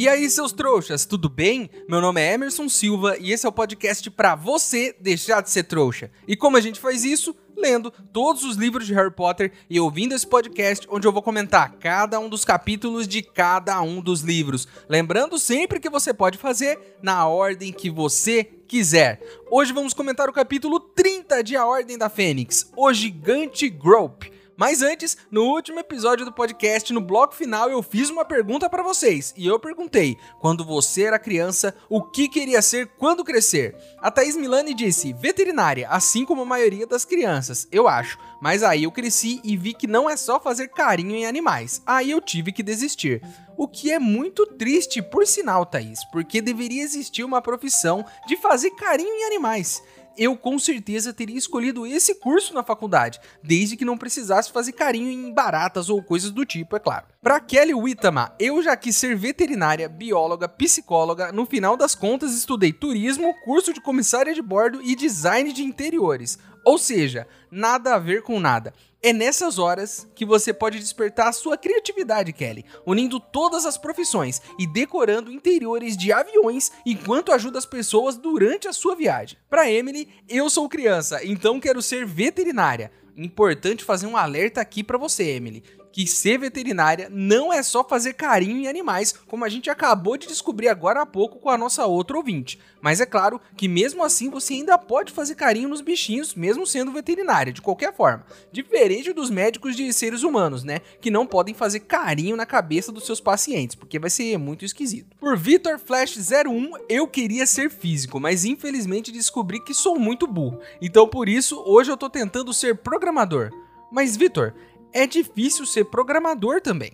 E aí, seus trouxas, tudo bem? Meu nome é Emerson Silva e esse é o podcast para você deixar de ser trouxa. E como a gente faz isso? Lendo todos os livros de Harry Potter e ouvindo esse podcast onde eu vou comentar cada um dos capítulos de cada um dos livros. Lembrando sempre que você pode fazer na ordem que você quiser. Hoje vamos comentar o capítulo 30 de A Ordem da Fênix, O Gigante Grope. Mas antes, no último episódio do podcast, no bloco final, eu fiz uma pergunta para vocês. E eu perguntei: quando você era criança, o que queria ser quando crescer? A Thaís Milani disse: veterinária, assim como a maioria das crianças, eu acho. Mas aí eu cresci e vi que não é só fazer carinho em animais. Aí eu tive que desistir. O que é muito triste, por sinal, Thaís, porque deveria existir uma profissão de fazer carinho em animais eu com certeza teria escolhido esse curso na faculdade, desde que não precisasse fazer carinho em baratas ou coisas do tipo, é claro. Para Kelly Whittama, eu já quis ser veterinária, bióloga, psicóloga, no final das contas estudei turismo, curso de comissária de bordo e design de interiores. Ou seja, nada a ver com nada. É nessas horas que você pode despertar a sua criatividade, Kelly, unindo todas as profissões e decorando interiores de aviões enquanto ajuda as pessoas durante a sua viagem. Para Emily, eu sou criança, então quero ser veterinária. Importante fazer um alerta aqui para você, Emily que ser veterinária não é só fazer carinho em animais, como a gente acabou de descobrir agora há pouco com a nossa outra ouvinte. Mas é claro que mesmo assim você ainda pode fazer carinho nos bichinhos, mesmo sendo veterinária, de qualquer forma. Diferente dos médicos de seres humanos, né? Que não podem fazer carinho na cabeça dos seus pacientes, porque vai ser muito esquisito. Por Vitor Flash 01, eu queria ser físico, mas infelizmente descobri que sou muito burro. Então por isso, hoje eu tô tentando ser programador. Mas Vitor, é difícil ser programador também.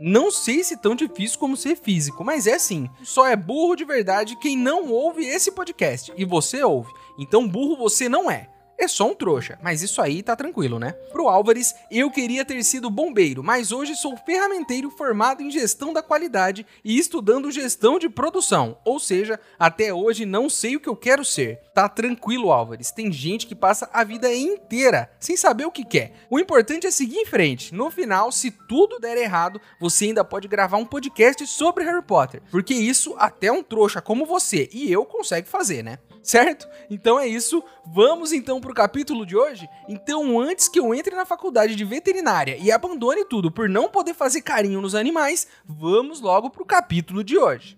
Não sei se tão difícil como ser físico, mas é sim. Só é burro de verdade quem não ouve esse podcast. E você ouve. Então burro você não é é só um trouxa, mas isso aí tá tranquilo, né? Pro Álvares, eu queria ter sido bombeiro, mas hoje sou ferramenteiro formado em gestão da qualidade e estudando gestão de produção, ou seja, até hoje não sei o que eu quero ser. Tá tranquilo, Álvares, tem gente que passa a vida inteira sem saber o que quer. O importante é seguir em frente. No final, se tudo der errado, você ainda pode gravar um podcast sobre Harry Potter, porque isso até um trouxa como você e eu consegue fazer, né? certo? Então é isso. Vamos então pro capítulo de hoje. Então, antes que eu entre na faculdade de veterinária e abandone tudo por não poder fazer carinho nos animais, vamos logo pro capítulo de hoje.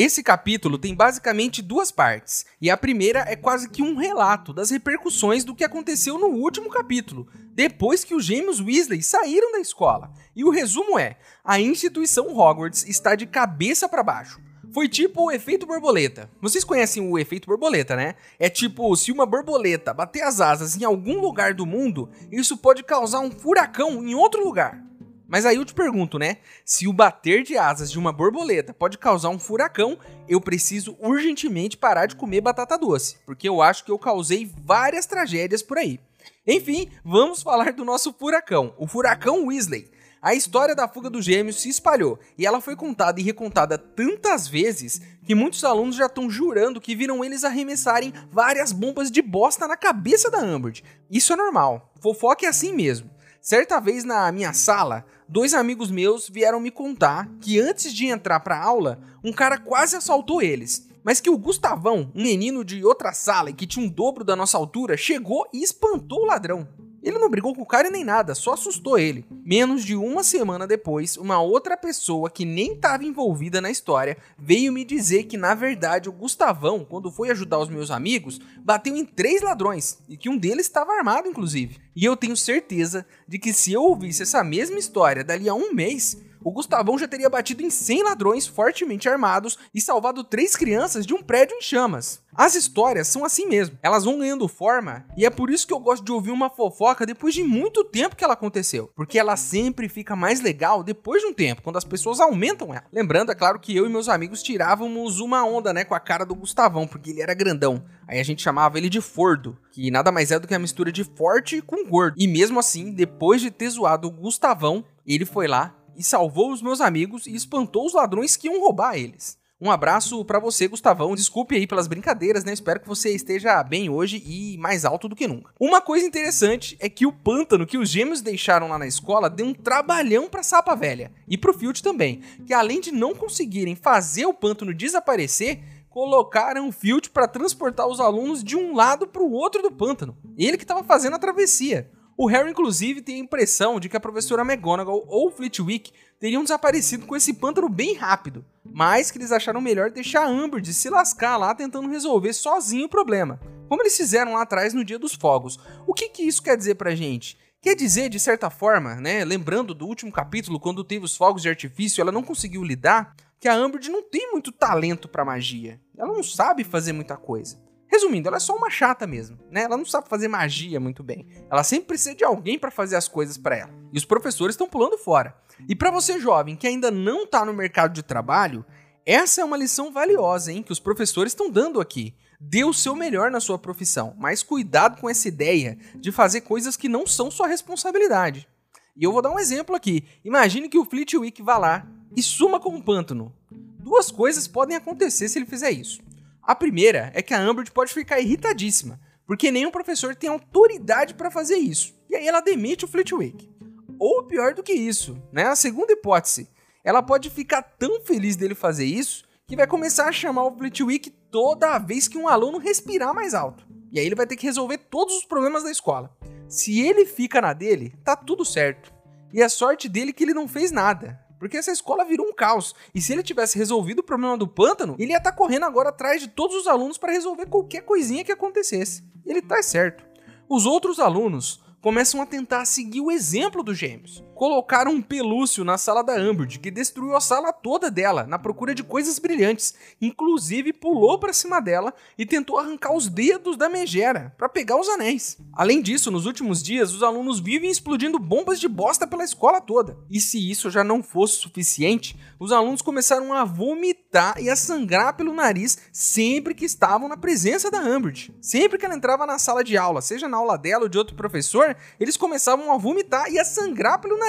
Esse capítulo tem basicamente duas partes, e a primeira é quase que um relato das repercussões do que aconteceu no último capítulo, depois que os gêmeos Weasley saíram da escola. E o resumo é: a instituição Hogwarts está de cabeça para baixo. Foi tipo o efeito borboleta. Vocês conhecem o efeito borboleta, né? É tipo, se uma borboleta bater as asas em algum lugar do mundo, isso pode causar um furacão em outro lugar. Mas aí eu te pergunto, né? Se o bater de asas de uma borboleta pode causar um furacão, eu preciso urgentemente parar de comer batata doce, porque eu acho que eu causei várias tragédias por aí. Enfim, vamos falar do nosso furacão, o furacão Weasley. A história da fuga dos gêmeos se espalhou e ela foi contada e recontada tantas vezes que muitos alunos já estão jurando que viram eles arremessarem várias bombas de bosta na cabeça da Umbridge. Isso é normal, fofoca é assim mesmo. Certa vez na minha sala, dois amigos meus vieram me contar que antes de entrar para aula, um cara quase assaltou eles. Mas que o Gustavão, um menino de outra sala e que tinha um dobro da nossa altura, chegou e espantou o ladrão. Ele não brigou com o cara nem nada, só assustou ele. Menos de uma semana depois, uma outra pessoa que nem estava envolvida na história veio me dizer que na verdade o Gustavão, quando foi ajudar os meus amigos, bateu em três ladrões e que um deles estava armado, inclusive. E eu tenho certeza de que se eu ouvisse essa mesma história dali a um mês, o Gustavão já teria batido em 100 ladrões fortemente armados e salvado três crianças de um prédio em chamas. As histórias são assim mesmo, elas vão ganhando forma e é por isso que eu gosto de ouvir uma fofoca depois de muito tempo que ela aconteceu, porque ela sempre fica mais legal depois de um tempo, quando as pessoas aumentam ela. Lembrando, é claro que eu e meus amigos tirávamos uma onda, né, com a cara do Gustavão, porque ele era grandão. Aí a gente chamava ele de Fordo, que nada mais é do que a mistura de forte com gordo. E mesmo assim, depois de ter zoado o Gustavão, ele foi lá e salvou os meus amigos e espantou os ladrões que iam roubar eles. Um abraço para você, Gustavão. Desculpe aí pelas brincadeiras, né? Espero que você esteja bem hoje e mais alto do que nunca. Uma coisa interessante é que o pântano que os gêmeos deixaram lá na escola deu um trabalhão pra Sapa Velha e pro Filt também, que além de não conseguirem fazer o pântano desaparecer, colocaram o Filt para transportar os alunos de um lado para o outro do pântano. Ele que estava fazendo a travessia. O Harry, inclusive, tem a impressão de que a professora McGonagall ou Flitwick teriam desaparecido com esse pântano bem rápido, mas que eles acharam melhor deixar a Amber de se lascar lá tentando resolver sozinho o problema, como eles fizeram lá atrás no Dia dos Fogos. O que, que isso quer dizer pra gente? Quer dizer, de certa forma, né, lembrando do último capítulo, quando teve os fogos de artifício, ela não conseguiu lidar, que a Umbridge não tem muito talento para magia. Ela não sabe fazer muita coisa. Resumindo, ela é só uma chata mesmo, né? Ela não sabe fazer magia muito bem. Ela sempre precisa de alguém para fazer as coisas para ela. E os professores estão pulando fora. E para você jovem que ainda não tá no mercado de trabalho, essa é uma lição valiosa, hein, que os professores estão dando aqui. Dê o seu melhor na sua profissão, mas cuidado com essa ideia de fazer coisas que não são sua responsabilidade. E eu vou dar um exemplo aqui. Imagine que o Fleetwick vá lá e suma com um pântano. Duas coisas podem acontecer se ele fizer isso. A primeira é que a Umbridge pode ficar irritadíssima, porque nenhum professor tem autoridade para fazer isso. E aí ela demite o Flitwick. Ou pior do que isso, né? A segunda hipótese, ela pode ficar tão feliz dele fazer isso que vai começar a chamar o Flitwick toda vez que um aluno respirar mais alto. E aí ele vai ter que resolver todos os problemas da escola. Se ele fica na dele, tá tudo certo. E a sorte dele é que ele não fez nada porque essa escola virou um caos. E se ele tivesse resolvido o problema do pântano, ele ia estar tá correndo agora atrás de todos os alunos para resolver qualquer coisinha que acontecesse. Ele tá certo. Os outros alunos começam a tentar seguir o exemplo dos gêmeos. Colocaram um pelúcio na sala da Umbridge, que destruiu a sala toda dela, na procura de coisas brilhantes. Inclusive pulou para cima dela e tentou arrancar os dedos da megera para pegar os anéis. Além disso, nos últimos dias, os alunos vivem explodindo bombas de bosta pela escola toda. E se isso já não fosse suficiente, os alunos começaram a vomitar e a sangrar pelo nariz sempre que estavam na presença da Umbridge. Sempre que ela entrava na sala de aula, seja na aula dela ou de outro professor, eles começavam a vomitar e a sangrar pelo nariz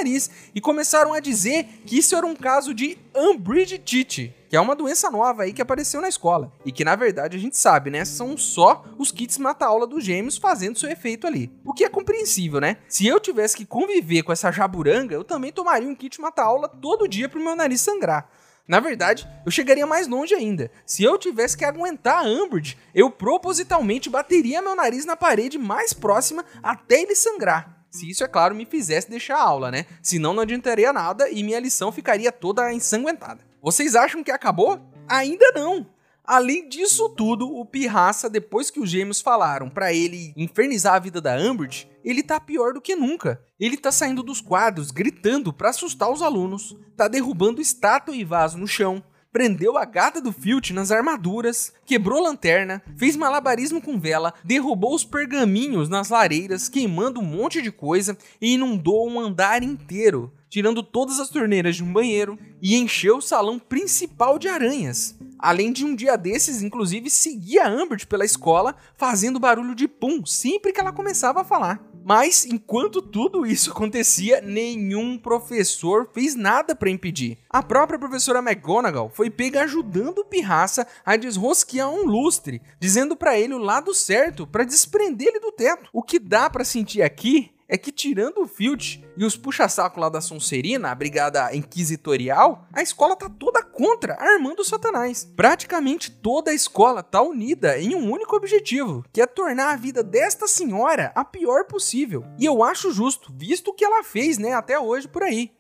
e começaram a dizer que isso era um caso de Umbridgetite, que é uma doença nova aí que apareceu na escola. E que na verdade a gente sabe, né? São só os kits mata-aula dos gêmeos fazendo seu efeito ali. O que é compreensível, né? Se eu tivesse que conviver com essa jaburanga, eu também tomaria um kit mata-aula todo dia pro meu nariz sangrar. Na verdade, eu chegaria mais longe ainda. Se eu tivesse que aguentar a Umbridge, eu propositalmente bateria meu nariz na parede mais próxima até ele sangrar. Se isso, é claro, me fizesse deixar a aula, né? Senão não adiantaria nada e minha lição ficaria toda ensanguentada. Vocês acham que acabou? Ainda não! Além disso tudo, o Pirraça, depois que os gêmeos falaram para ele infernizar a vida da Umbridge, ele tá pior do que nunca. Ele tá saindo dos quadros, gritando para assustar os alunos, tá derrubando estátua e vaso no chão, prendeu a gata do Filch nas armaduras, quebrou lanterna, fez malabarismo com vela, derrubou os pergaminhos nas lareiras, queimando um monte de coisa e inundou um andar inteiro, tirando todas as torneiras de um banheiro e encheu o salão principal de aranhas. Além de um dia desses, inclusive, seguir a Ambert pela escola, fazendo barulho de pum sempre que ela começava a falar. Mas enquanto tudo isso acontecia, nenhum professor fez nada para impedir. A própria professora McGonagall foi pega ajudando o Pirraça a desrosquear um lustre, dizendo para ele o lado certo para desprender ele do teto. O que dá para sentir aqui é que tirando o Filch e os puxa-saco lá da Sonserina, a brigada inquisitorial, a escola tá toda contra Armando Satanás. Praticamente toda a escola tá unida em um único objetivo, que é tornar a vida desta senhora a pior possível. E eu acho justo, visto o que ela fez, né, até hoje por aí.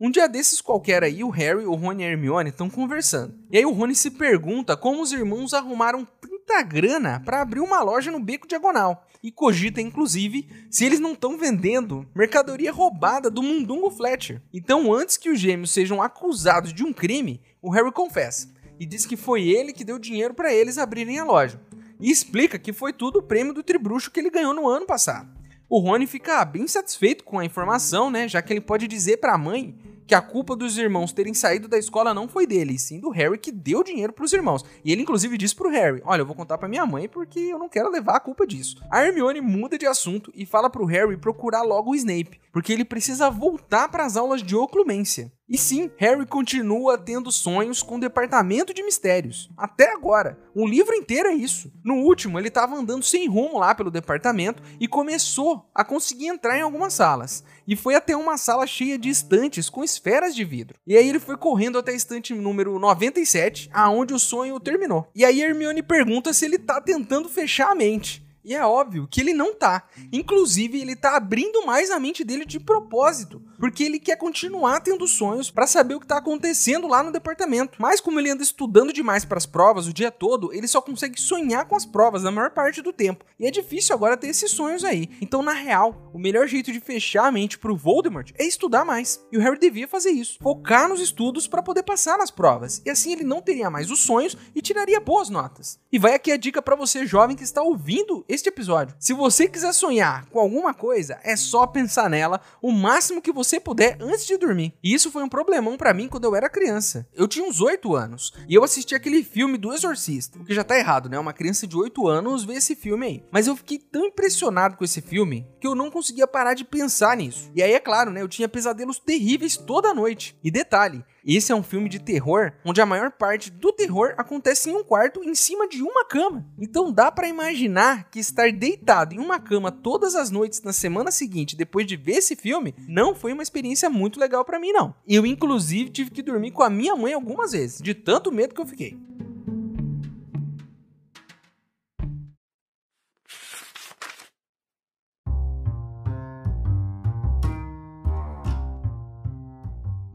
Um dia desses qualquer aí, o Harry, o Rony e a Hermione estão conversando. E aí o Rony se pergunta como os irmãos arrumaram tanta grana para abrir uma loja no Beco Diagonal. E cogita, inclusive, se eles não estão vendendo mercadoria roubada do Mundungo Fletcher. Então, antes que os gêmeos sejam acusados de um crime, o Harry confessa e diz que foi ele que deu dinheiro para eles abrirem a loja. E explica que foi tudo o prêmio do tribruxo que ele ganhou no ano passado. O Rony fica bem satisfeito com a informação, né? Já que ele pode dizer para a mãe que a culpa dos irmãos terem saído da escola não foi dele, e sim do Harry que deu dinheiro para os irmãos. E ele inclusive disse pro Harry: "Olha, eu vou contar para minha mãe porque eu não quero levar a culpa disso". A Hermione muda de assunto e fala pro Harry procurar logo o Snape, porque ele precisa voltar para as aulas de oclumência. E sim, Harry continua tendo sonhos com o departamento de mistérios. Até agora. Um livro inteiro é isso. No último, ele estava andando sem rumo lá pelo departamento e começou a conseguir entrar em algumas salas. E foi até uma sala cheia de estantes com esferas de vidro. E aí ele foi correndo até a estante número 97, aonde o sonho terminou. E aí Hermione pergunta se ele está tentando fechar a mente. E é óbvio que ele não tá. Inclusive, ele tá abrindo mais a mente dele de propósito, porque ele quer continuar tendo sonhos para saber o que tá acontecendo lá no departamento. Mas como ele anda estudando demais para as provas o dia todo, ele só consegue sonhar com as provas na maior parte do tempo. E é difícil agora ter esses sonhos aí. Então, na real, o melhor jeito de fechar a mente pro Voldemort é estudar mais. E o Harry devia fazer isso, focar nos estudos para poder passar nas provas. E assim ele não teria mais os sonhos e tiraria boas notas. E vai aqui a dica para você jovem que está ouvindo este episódio. Se você quiser sonhar com alguma coisa, é só pensar nela o máximo que você puder antes de dormir. E isso foi um problemão para mim quando eu era criança. Eu tinha uns 8 anos e eu assisti aquele filme do Exorcista, o que já tá errado, né? Uma criança de 8 anos vê esse filme aí. Mas eu fiquei tão impressionado com esse filme que eu não conseguia parar de pensar nisso. E aí é claro, né? Eu tinha pesadelos terríveis toda noite. E detalhe, esse é um filme de terror onde a maior parte do terror acontece em um quarto em cima de uma cama. Então dá para imaginar que estar deitado em uma cama todas as noites na semana seguinte, depois de ver esse filme, não foi uma experiência muito legal para mim não. Eu inclusive tive que dormir com a minha mãe algumas vezes, de tanto medo que eu fiquei.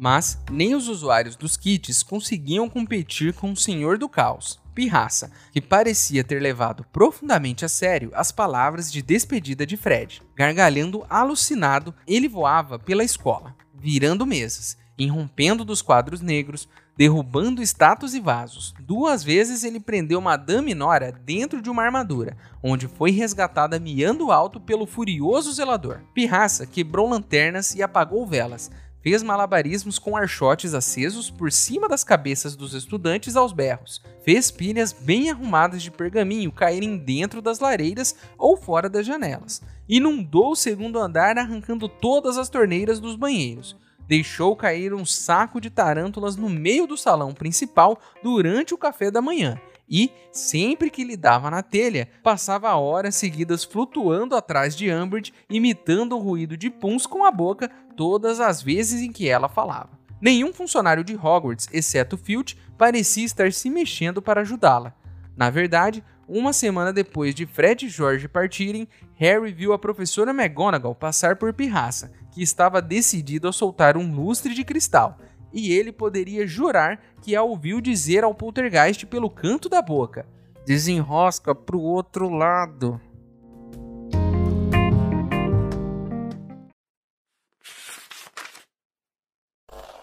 Mas nem os usuários dos kits conseguiam competir com o Senhor do Caos, Pirraça, que parecia ter levado profundamente a sério as palavras de despedida de Fred. Gargalhando alucinado, ele voava pela escola, virando mesas, irrompendo dos quadros negros, derrubando estátuas e vasos. Duas vezes ele prendeu Madame Nora dentro de uma armadura, onde foi resgatada miando alto pelo furioso zelador. Pirraça quebrou lanternas e apagou velas, fez malabarismos com archotes acesos por cima das cabeças dos estudantes aos berros, fez pilhas bem arrumadas de pergaminho caírem dentro das lareiras ou fora das janelas, inundou o segundo andar arrancando todas as torneiras dos banheiros, deixou cair um saco de tarântulas no meio do salão principal durante o café da manhã e, sempre que lhe dava na telha, passava horas seguidas flutuando atrás de Umbridge, imitando o ruído de puns com a boca todas as vezes em que ela falava. Nenhum funcionário de Hogwarts, exceto Filch, parecia estar se mexendo para ajudá-la. Na verdade, uma semana depois de Fred e George partirem, Harry viu a professora McGonagall passar por Pirraça, que estava decidido a soltar um lustre de cristal, e ele poderia jurar que a ouviu dizer ao poltergeist pelo canto da boca: Desenrosca pro outro lado.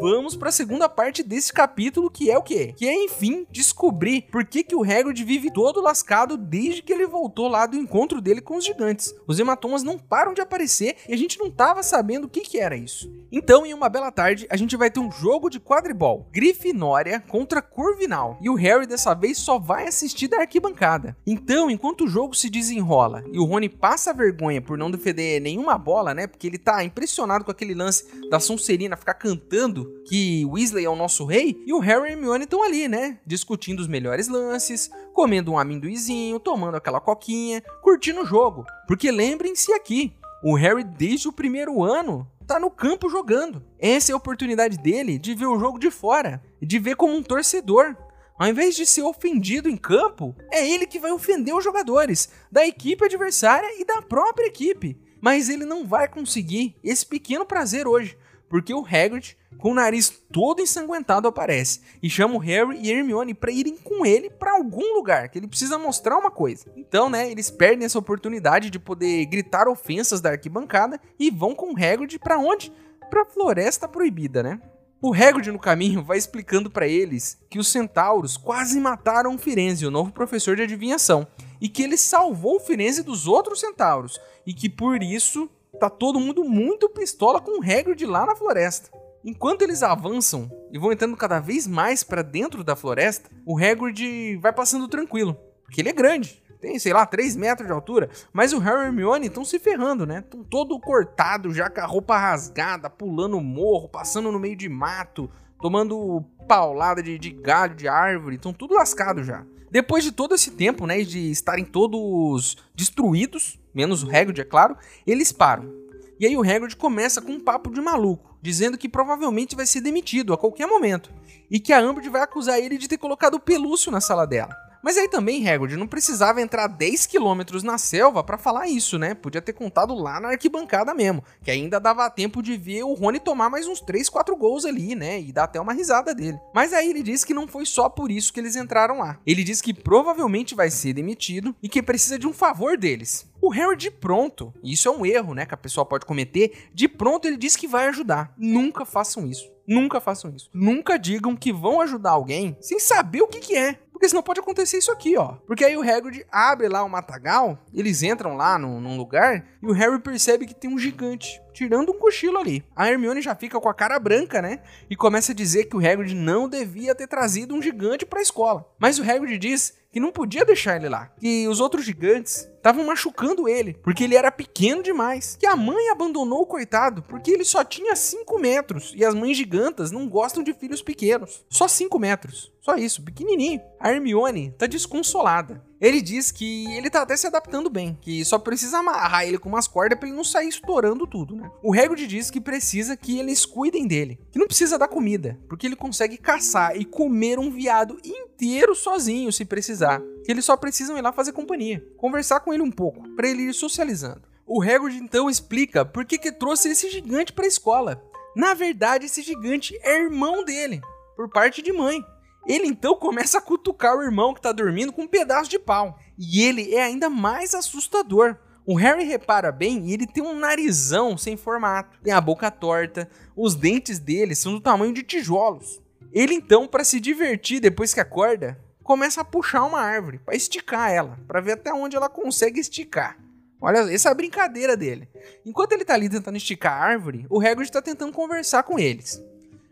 Vamos para a segunda parte desse capítulo, que é o quê? Que é, enfim, descobrir por que, que o Hagrid vive todo lascado desde que ele voltou lá do encontro dele com os gigantes. Os hematomas não param de aparecer e a gente não tava sabendo o que, que era isso. Então, em uma bela tarde, a gente vai ter um jogo de quadribol. Grifinória contra Corvinal. E o Harry dessa vez só vai assistir da arquibancada. Então, enquanto o jogo se desenrola e o Rony passa vergonha por não defender nenhuma bola, né? Porque ele tá impressionado com aquele lance da Sonserina ficar cantando que Weasley é o nosso rei. E o Harry e Hermione estão ali, né? Discutindo os melhores lances, comendo um amendoizinho, tomando aquela coquinha, curtindo o jogo. Porque lembrem-se aqui, o Harry desde o primeiro ano tá no campo jogando. Essa é a oportunidade dele de ver o jogo de fora, de ver como um torcedor. Ao invés de ser ofendido em campo, é ele que vai ofender os jogadores da equipe adversária e da própria equipe. Mas ele não vai conseguir esse pequeno prazer hoje, porque o Hagrid, com o nariz todo ensanguentado, aparece e chama o Harry e Hermione para irem com ele para algum lugar, que ele precisa mostrar uma coisa. Então, né, eles perdem essa oportunidade de poder gritar ofensas da arquibancada e vão com o Hagrid para onde? Para Floresta Proibida, né? O Hagrid no caminho vai explicando para eles que os centauros quase mataram o Firenze, o novo professor de adivinhação, e que ele salvou o Firenze dos outros centauros e que por isso tá todo mundo muito pistola com o Hagrid lá na floresta. Enquanto eles avançam e vão entrando cada vez mais para dentro da floresta, o Hagrid vai passando tranquilo, porque ele é grande. Tem, sei lá, 3 metros de altura. Mas o Harry e Hermione estão se ferrando, né? Estão todo cortado, já com a roupa rasgada, pulando morro, passando no meio de mato, tomando paulada de, de galho, de árvore. Estão tudo lascado já. Depois de todo esse tempo, né, de estarem todos destruídos, menos o Hagrid, é claro, eles param. E aí o Hagrid começa com um papo de maluco, dizendo que provavelmente vai ser demitido a qualquer momento e que a Umbridge vai acusar ele de ter colocado o pelúcio na sala dela. Mas aí também, Hagrid, não precisava entrar 10 quilômetros na selva para falar isso, né? Podia ter contado lá na arquibancada mesmo, que ainda dava tempo de ver o Rony tomar mais uns 3, 4 gols ali, né? E dar até uma risada dele. Mas aí ele disse que não foi só por isso que eles entraram lá. Ele disse que provavelmente vai ser demitido e que precisa de um favor deles. O Harry de pronto, e isso é um erro, né, que a pessoa pode cometer, de pronto ele diz que vai ajudar. Nunca façam isso. Nunca façam isso. Nunca digam que vão ajudar alguém sem saber o que, que é. Porque senão pode acontecer isso aqui, ó. Porque aí o Hagrid abre lá o matagal, eles entram lá num, num lugar e o Harry percebe que tem um gigante tirando um cochilo ali. A Hermione já fica com a cara branca, né? E começa a dizer que o Hagrid não devia ter trazido um gigante para a escola. Mas o Hagrid diz que não podia deixar ele lá, que os outros gigantes estavam machucando ele, porque ele era pequeno demais. Que a mãe abandonou o coitado, porque ele só tinha 5 metros, e as mães gigantas não gostam de filhos pequenos. Só 5 metros. Só isso, pequenininho. A Hermione tá desconsolada. Ele diz que ele tá até se adaptando bem, que só precisa amarrar ele com umas cordas para ele não sair estourando tudo, né? O Hagrid diz que precisa que eles cuidem dele, que não precisa dar comida, porque ele consegue caçar e comer um viado inteiro sozinho se precisar. Que eles só precisam ir lá fazer companhia, conversar com ele um pouco, para ele ir socializando. O Hagrid então explica por que, que trouxe esse gigante para a escola. Na verdade, esse gigante é irmão dele, por parte de mãe. Ele então começa a cutucar o irmão que tá dormindo com um pedaço de pau. E ele é ainda mais assustador. O Harry repara bem e ele tem um narizão sem formato, tem a boca torta, os dentes dele são do tamanho de tijolos. Ele então, para se divertir depois que acorda, começa a puxar uma árvore para esticar ela, para ver até onde ela consegue esticar. Olha, essa é a brincadeira dele. Enquanto ele tá ali tentando esticar a árvore, o Hagrid tá tentando conversar com eles.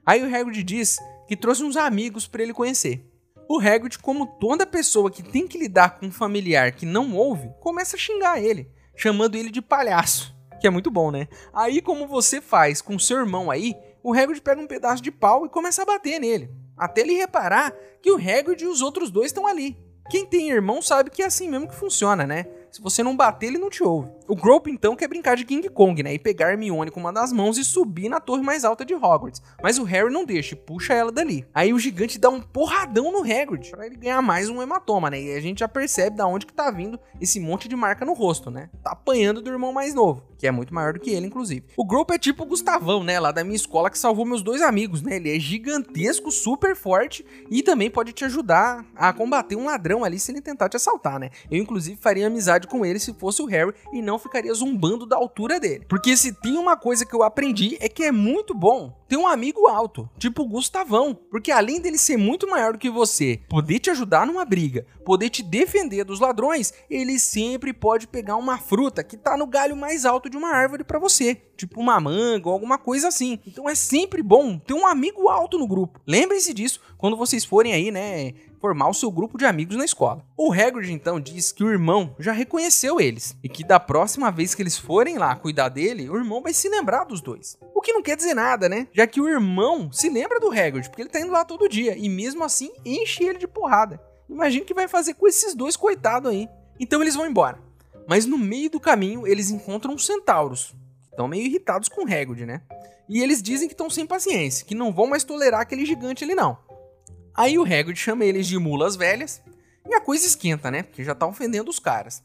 Aí o Hagrid diz que trouxe uns amigos para ele conhecer. O Hagrid, como toda pessoa que tem que lidar com um familiar que não ouve, começa a xingar ele, chamando ele de palhaço, que é muito bom, né? Aí, como você faz com seu irmão aí, o Hagrid pega um pedaço de pau e começa a bater nele, até ele reparar que o Hagrid e os outros dois estão ali. Quem tem irmão sabe que é assim mesmo que funciona, né? Se você não bater, ele não te ouve. O Grope, então, quer brincar de King Kong, né? E pegar Hermione com uma das mãos e subir na torre mais alta de Hogwarts. Mas o Harry não deixa e puxa ela dali. Aí o gigante dá um porradão no Hagrid para ele ganhar mais um hematoma, né? E a gente já percebe da onde que tá vindo esse monte de marca no rosto, né? Tá apanhando do irmão mais novo, que é muito maior do que ele, inclusive. O Grope é tipo o Gustavão, né? Lá da minha escola que salvou meus dois amigos, né? Ele é gigantesco, super forte e também pode te ajudar a combater um ladrão ali se ele tentar te assaltar, né? Eu, inclusive, faria amizade com ele se fosse o Harry e não ficaria zombando da altura dele. Porque se tem uma coisa que eu aprendi é que é muito bom ter um amigo alto, tipo o Gustavão, porque além dele ser muito maior do que você, poder te ajudar numa briga, poder te defender dos ladrões, ele sempre pode pegar uma fruta que tá no galho mais alto de uma árvore para você, tipo uma manga ou alguma coisa assim. Então é sempre bom ter um amigo alto no grupo. Lembrem-se disso quando vocês forem aí, né, formar o seu grupo de amigos na escola. O Hagrid então diz que o irmão já reconheceu eles e que da próxima vez que eles forem lá cuidar dele, o irmão vai se lembrar dos dois. O que não quer dizer nada, né? Já que o irmão se lembra do Hagrid, porque ele tá indo lá todo dia e mesmo assim enche ele de porrada. Imagina o que vai fazer com esses dois coitados aí. Então eles vão embora. Mas no meio do caminho eles encontram os centauros. Estão meio irritados com o Hagrid, né? E eles dizem que estão sem paciência, que não vão mais tolerar aquele gigante ali não. Aí o Hagrid chama eles de mulas velhas e a coisa esquenta, né? Porque já tá ofendendo os caras.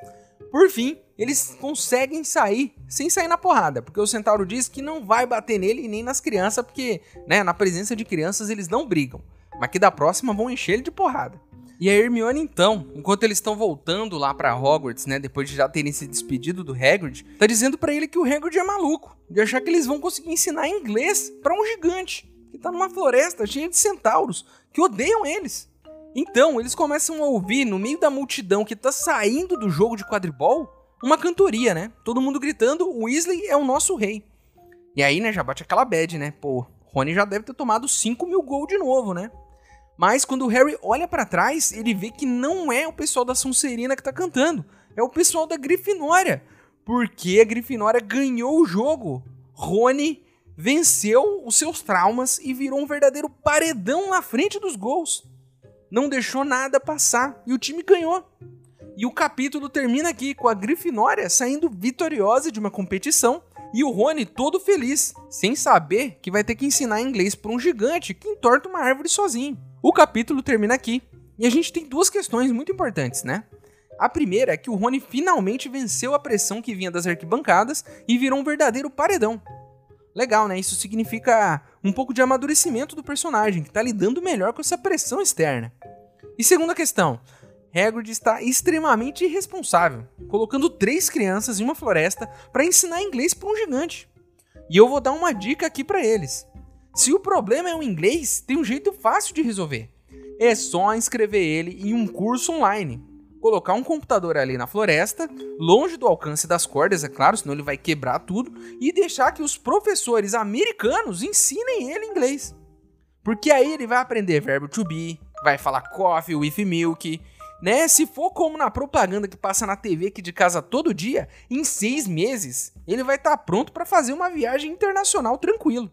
Por fim, eles conseguem sair sem sair na porrada, porque o Centauro diz que não vai bater nele e nem nas crianças, porque, né, na presença de crianças eles não brigam, mas que da próxima vão encher ele de porrada. E a Hermione então, enquanto eles estão voltando lá para Hogwarts, né, depois de já terem se despedido do Hagrid, tá dizendo para ele que o Hagrid é maluco, de achar que eles vão conseguir ensinar inglês para um gigante que tá numa floresta cheia de centauros que odeiam eles. Então, eles começam a ouvir, no meio da multidão que tá saindo do jogo de quadribol, uma cantoria, né? Todo mundo gritando: Weasley é o nosso rei. E aí, né, já bate aquela bad, né? Pô, Rony já deve ter tomado 5 mil gols de novo, né? Mas quando o Harry olha para trás, ele vê que não é o pessoal da Sonserina que tá cantando, é o pessoal da Grifinória. Porque a Grifinória ganhou o jogo. Rony venceu os seus traumas e virou um verdadeiro paredão na frente dos gols. Não deixou nada passar e o time ganhou. E o capítulo termina aqui com a Grifinória saindo vitoriosa de uma competição e o Rony todo feliz, sem saber que vai ter que ensinar inglês para um gigante que entorta uma árvore sozinho. O capítulo termina aqui e a gente tem duas questões muito importantes, né? A primeira é que o Rony finalmente venceu a pressão que vinha das arquibancadas e virou um verdadeiro paredão legal, né? Isso significa um pouco de amadurecimento do personagem, que está lidando melhor com essa pressão externa. E segunda questão, Hagrid está extremamente irresponsável, colocando três crianças em uma floresta para ensinar inglês para um gigante. E eu vou dar uma dica aqui para eles. Se o problema é o inglês, tem um jeito fácil de resolver. É só inscrever ele em um curso online colocar um computador ali na floresta, longe do alcance das cordas, é claro, senão ele vai quebrar tudo, e deixar que os professores americanos ensinem ele inglês. Porque aí ele vai aprender verbo to be, vai falar coffee with milk, né? Se for como na propaganda que passa na TV aqui de casa todo dia, em seis meses ele vai estar tá pronto para fazer uma viagem internacional tranquilo.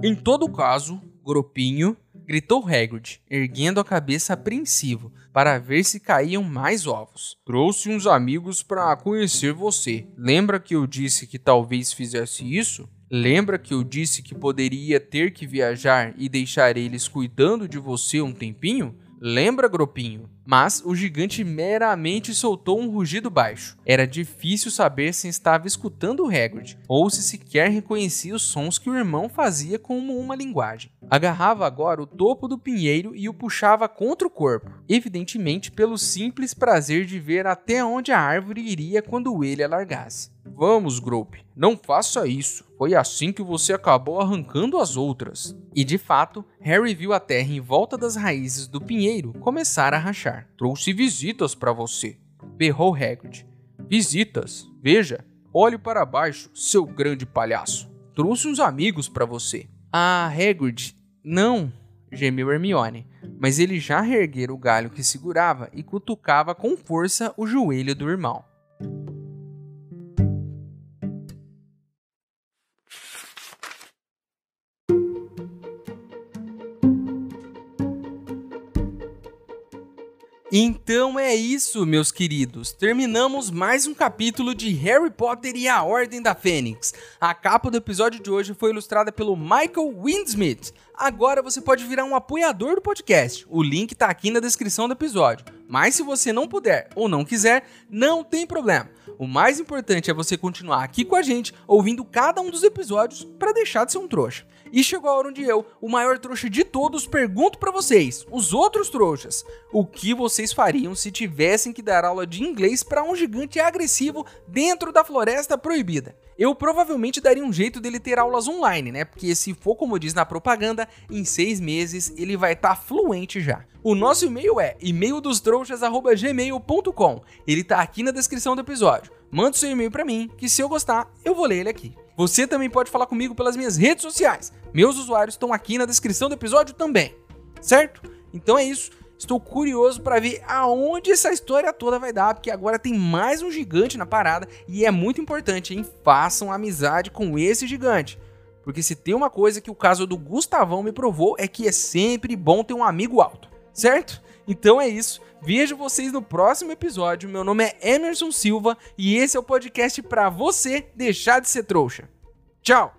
Em todo caso, Grupinho gritou Hagrid, erguendo a cabeça apreensivo para ver se caíam mais ovos. Trouxe uns amigos para conhecer você. Lembra que eu disse que talvez fizesse isso? Lembra que eu disse que poderia ter que viajar e deixar eles cuidando de você um tempinho? Lembra, Gropinho? Mas o gigante meramente soltou um rugido baixo. Era difícil saber se estava escutando o Hagrid, ou se sequer reconhecia os sons que o irmão fazia como uma linguagem. Agarrava agora o topo do pinheiro e o puxava contra o corpo, evidentemente pelo simples prazer de ver até onde a árvore iria quando ele a largasse. Vamos, Grope, não faça isso. Foi assim que você acabou arrancando as outras. E de fato, Harry viu a terra em volta das raízes do pinheiro começar a rachar. Trouxe visitas para você, berrou Hagrid. Visitas? Veja, olhe para baixo, seu grande palhaço. Trouxe uns amigos para você. Ah, Hagrid, não, gemeu Hermione, mas ele já reerguera o galho que segurava e cutucava com força o joelho do irmão. Então é isso, meus queridos. Terminamos mais um capítulo de Harry Potter e a Ordem da Fênix. A capa do episódio de hoje foi ilustrada pelo Michael Windsmith. Agora você pode virar um apoiador do podcast. O link está aqui na descrição do episódio. Mas se você não puder ou não quiser, não tem problema. O mais importante é você continuar aqui com a gente, ouvindo cada um dos episódios para deixar de ser um trouxa. E chegou a hora onde eu, o maior trouxa de todos, pergunto para vocês, os outros trouxas, o que vocês fariam se tivessem que dar aula de inglês para um gigante agressivo dentro da floresta proibida? Eu provavelmente daria um jeito dele ter aulas online, né? Porque se for como diz na propaganda, em seis meses ele vai estar tá fluente já. O nosso e-mail é e-maildostrouxas.gmail.com. Ele tá aqui na descrição do episódio. Manda seu e-mail para mim, que se eu gostar, eu vou ler ele aqui. Você também pode falar comigo pelas minhas redes sociais. Meus usuários estão aqui na descrição do episódio também. Certo? Então é isso. Estou curioso para ver aonde essa história toda vai dar, porque agora tem mais um gigante na parada e é muito importante, hein? Façam amizade com esse gigante. Porque se tem uma coisa que o caso do Gustavão me provou é que é sempre bom ter um amigo alto, certo? Então é isso. Vejo vocês no próximo episódio. Meu nome é Emerson Silva e esse é o podcast para você deixar de ser trouxa. Tchau.